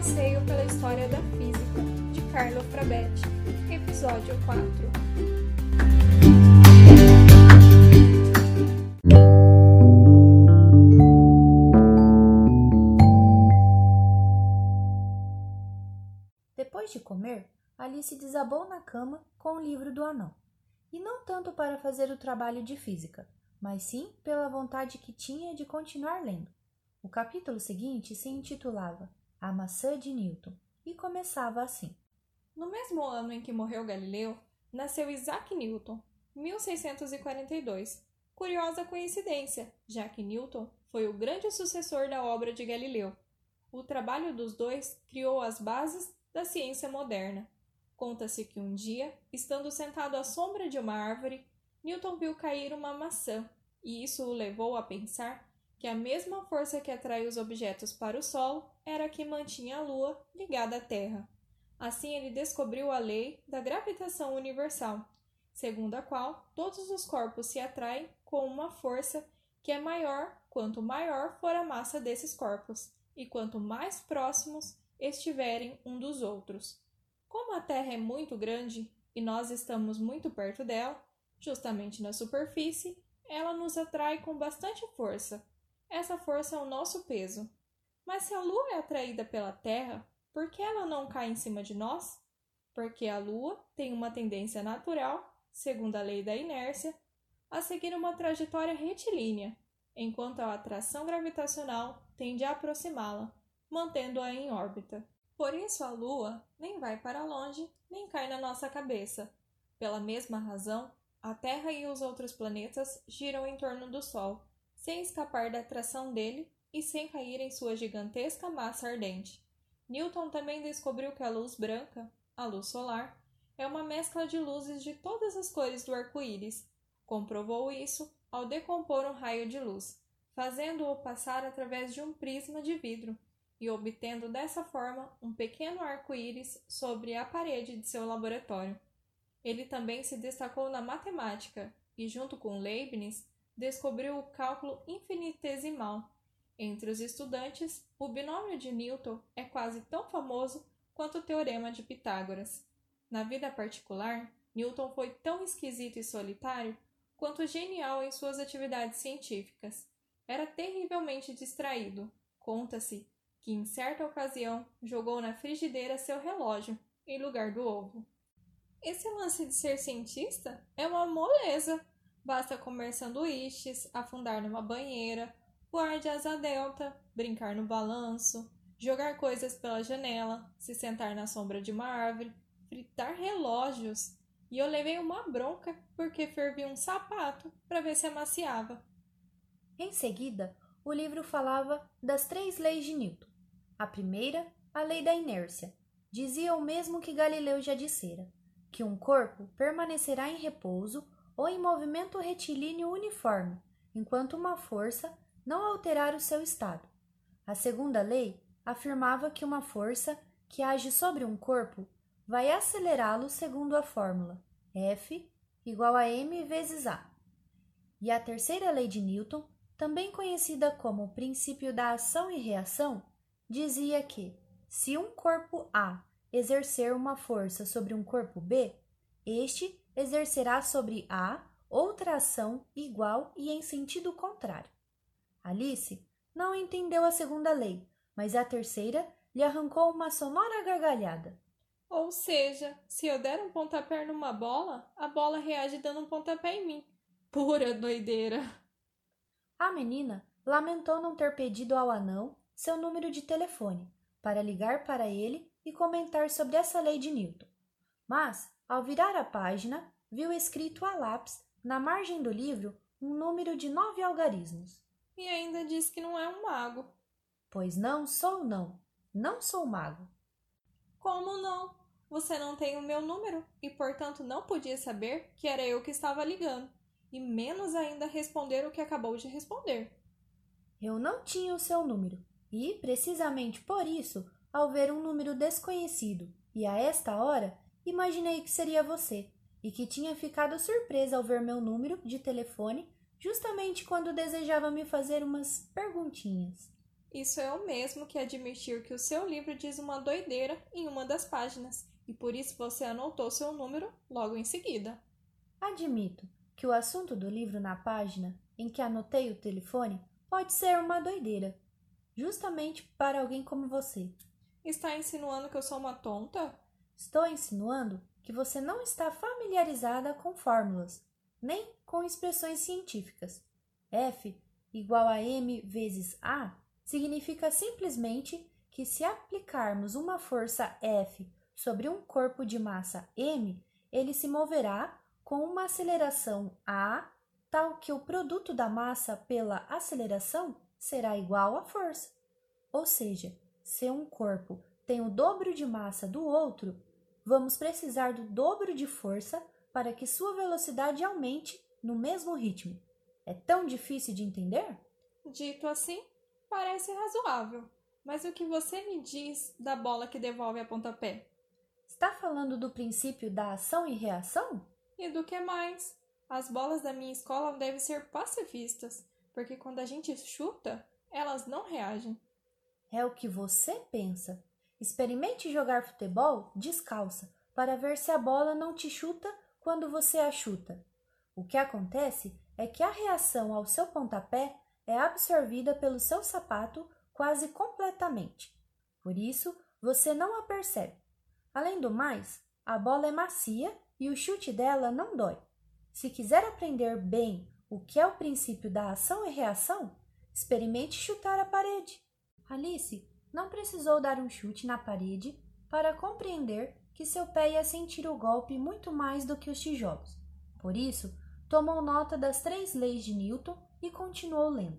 passeio pela história da física, de Carlo Frabetti, episódio 4. Depois de comer, Alice desabou na cama com o livro do anão. E não tanto para fazer o trabalho de física, mas sim pela vontade que tinha de continuar lendo. O capítulo seguinte se intitulava A Maçã de Newton e começava assim: No mesmo ano em que morreu Galileu, nasceu Isaac Newton, 1642. Curiosa coincidência, já que Newton foi o grande sucessor da obra de Galileu. O trabalho dos dois criou as bases da ciência moderna. Conta-se que um dia, estando sentado à sombra de uma árvore, Newton viu cair uma maçã, e isso o levou a pensar que a mesma força que atrai os objetos para o solo era a que mantinha a Lua ligada à Terra. Assim, ele descobriu a lei da gravitação universal, segundo a qual todos os corpos se atraem com uma força que é maior quanto maior for a massa desses corpos e quanto mais próximos estiverem um dos outros. Como a Terra é muito grande e nós estamos muito perto dela, justamente na superfície, ela nos atrai com bastante força. Essa força é o nosso peso. Mas se a Lua é atraída pela Terra, por que ela não cai em cima de nós? Porque a Lua tem uma tendência natural, segundo a lei da inércia, a seguir uma trajetória retilínea, enquanto a atração gravitacional tende a aproximá-la, mantendo-a em órbita. Por isso a Lua nem vai para longe, nem cai na nossa cabeça. Pela mesma razão, a Terra e os outros planetas giram em torno do Sol, sem escapar da atração dele e sem cair em sua gigantesca massa ardente. Newton também descobriu que a luz branca, a luz solar, é uma mescla de luzes de todas as cores do arco-íris. Comprovou isso ao decompor um raio de luz, fazendo-o passar através de um prisma de vidro e obtendo dessa forma um pequeno arco-íris sobre a parede de seu laboratório. Ele também se destacou na matemática e, junto com Leibniz, descobriu o cálculo infinitesimal. Entre os estudantes, o binômio de Newton é quase tão famoso quanto o teorema de Pitágoras. Na vida particular, Newton foi tão esquisito e solitário quanto genial em suas atividades científicas. Era terrivelmente distraído. Conta-se que em certa ocasião jogou na frigideira seu relógio em lugar do ovo. Esse lance de ser cientista é uma moleza. Basta comer sanduíches, afundar numa banheira, voar de asa delta, brincar no balanço, jogar coisas pela janela, se sentar na sombra de uma árvore, fritar relógios. E eu levei uma bronca porque fervi um sapato para ver se amaciava. Em seguida, o livro falava das três leis de Newton. A primeira, a lei da inércia, dizia o mesmo que Galileu já dissera que um corpo permanecerá em repouso ou em movimento retilíneo uniforme, enquanto uma força não alterar o seu estado. A segunda lei afirmava que uma força que age sobre um corpo vai acelerá-lo segundo a fórmula F igual a m vezes a. E a terceira lei de Newton, também conhecida como o princípio da ação e reação, dizia que, se um corpo A exercer uma força sobre um corpo B, este exercerá sobre A outra ação igual e em sentido contrário. Alice não entendeu a segunda lei, mas a terceira lhe arrancou uma sonora gargalhada. Ou seja, se eu der um pontapé numa bola, a bola reage dando um pontapé em mim. Pura doideira! A menina lamentou não ter pedido ao anão seu número de telefone para ligar para ele e comentar sobre essa lei de Newton. Mas, ao virar a página, viu escrito a lápis, na margem do livro, um número de nove algarismos. E ainda diz que não é um mago. Pois não sou, não. Não sou mago. Como não? Você não tem o meu número e, portanto, não podia saber que era eu que estava ligando, e menos ainda responder o que acabou de responder. Eu não tinha o seu número, e, precisamente por isso, ao ver um número desconhecido e a esta hora, imaginei que seria você e que tinha ficado surpresa ao ver meu número de telefone justamente quando desejava me fazer umas perguntinhas. Isso é o mesmo que admitir que o seu livro diz uma doideira em uma das páginas, e por isso você anotou seu número logo em seguida. Admito que o assunto do livro na página em que anotei o telefone pode ser uma doideira, justamente para alguém como você. Está insinuando que eu sou uma tonta? Estou insinuando que você não está familiarizada com fórmulas, nem com expressões científicas. F igual a m vezes A significa simplesmente que se aplicarmos uma força F sobre um corpo de massa m, ele se moverá com uma aceleração a tal que o produto da massa pela aceleração será igual à força. Ou seja, se um corpo tem o dobro de massa do outro, vamos precisar do dobro de força para que sua velocidade aumente no mesmo ritmo. É tão difícil de entender? Dito assim, parece razoável. Mas o que você me diz da bola que devolve a pontapé? Está falando do princípio da ação e reação? E do que mais? As bolas da minha escola devem ser pacifistas, porque quando a gente chuta, elas não reagem. É o que você pensa. Experimente jogar futebol descalça para ver se a bola não te chuta quando você a chuta. O que acontece é que a reação ao seu pontapé é absorvida pelo seu sapato quase completamente. Por isso, você não a percebe. Além do mais, a bola é macia e o chute dela não dói. Se quiser aprender bem o que é o princípio da ação e reação, experimente chutar a parede. Alice não precisou dar um chute na parede para compreender que seu pé ia sentir o golpe muito mais do que os tijolos. Por isso, tomou nota das três leis de Newton e continuou lendo.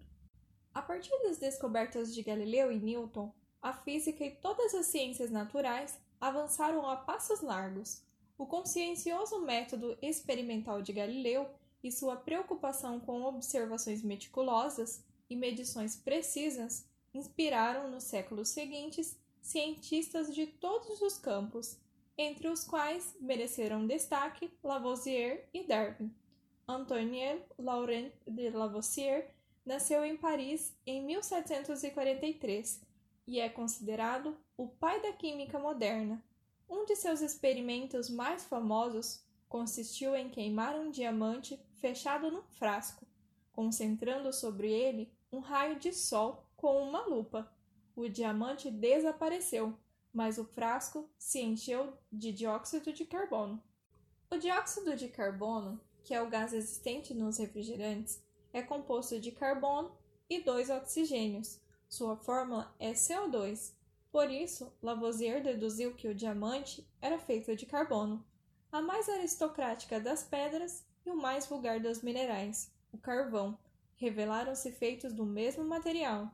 A partir das descobertas de Galileu e Newton, a física e todas as ciências naturais avançaram a passos largos. O consciencioso método experimental de Galileu e sua preocupação com observações meticulosas e medições precisas inspiraram nos séculos seguintes cientistas de todos os campos, entre os quais mereceram destaque Lavoisier e Darwin. Antoine Laurent de Lavoisier nasceu em Paris em 1743 e é considerado o pai da química moderna. Um de seus experimentos mais famosos consistiu em queimar um diamante fechado num frasco, concentrando sobre ele um raio de sol com uma lupa. O diamante desapareceu, mas o frasco se encheu de dióxido de carbono. O dióxido de carbono, que é o gás existente nos refrigerantes, é composto de carbono e dois oxigênios. Sua fórmula é CO2. Por isso, Lavoisier deduziu que o diamante era feito de carbono, a mais aristocrática das pedras e o mais vulgar dos minerais, o carvão, revelaram-se feitos do mesmo material.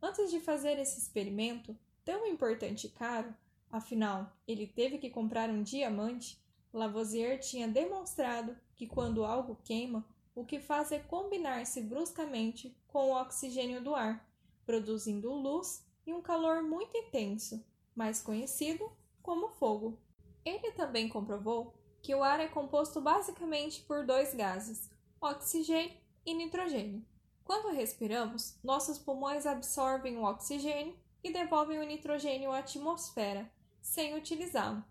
Antes de fazer esse experimento, tão importante e caro, afinal, ele teve que comprar um diamante, Lavoisier tinha demonstrado que quando algo queima, o que faz é combinar-se bruscamente com o oxigênio do ar, produzindo luz e um calor muito intenso, mais conhecido como fogo. Ele também comprovou que o ar é composto basicamente por dois gases, oxigênio e nitrogênio. Quando respiramos, nossos pulmões absorvem o oxigênio e devolvem o nitrogênio à atmosfera, sem utilizá-lo.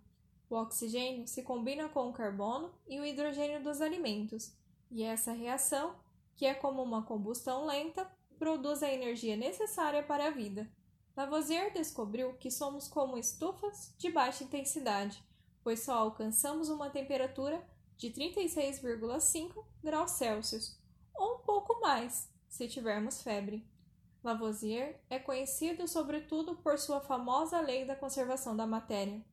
O oxigênio se combina com o carbono e o hidrogênio dos alimentos, e essa reação, que é como uma combustão lenta, produz a energia necessária para a vida. Lavoisier descobriu que somos como estufas de baixa intensidade, pois só alcançamos uma temperatura de 36,5 graus Celsius, ou um pouco mais, se tivermos febre. Lavoisier é conhecido sobretudo por sua famosa lei da conservação da matéria.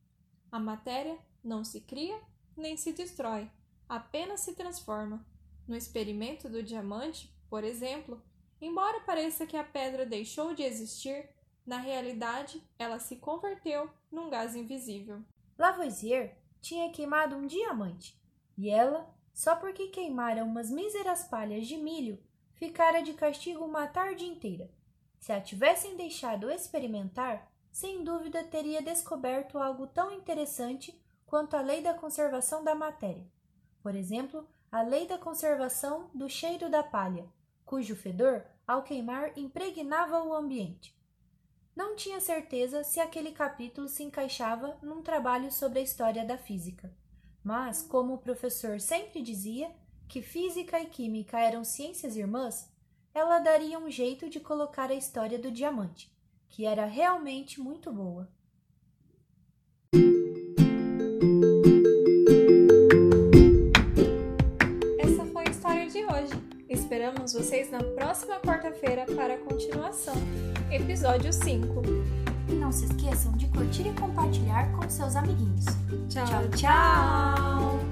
A matéria não se cria nem se destrói, apenas se transforma. No experimento do diamante, por exemplo, embora pareça que a pedra deixou de existir, na realidade ela se converteu num gás invisível. Lavoisier tinha queimado um diamante, e ela, só porque queimara umas míseras palhas de milho, ficara de castigo uma tarde inteira. Se a tivessem deixado experimentar, sem dúvida teria descoberto algo tão interessante quanto a lei da conservação da matéria. Por exemplo, a lei da conservação do cheiro da palha, cujo fedor, ao queimar, impregnava o ambiente. Não tinha certeza se aquele capítulo se encaixava num trabalho sobre a história da física. Mas, como o professor sempre dizia que física e química eram ciências irmãs, ela daria um jeito de colocar a história do diamante, que era realmente muito boa. Essa foi a história de hoje. Esperamos vocês na próxima quarta-feira para a continuação, episódio 5. E não se esqueçam de curtir e compartilhar com seus amiguinhos. tchau. tchau! tchau.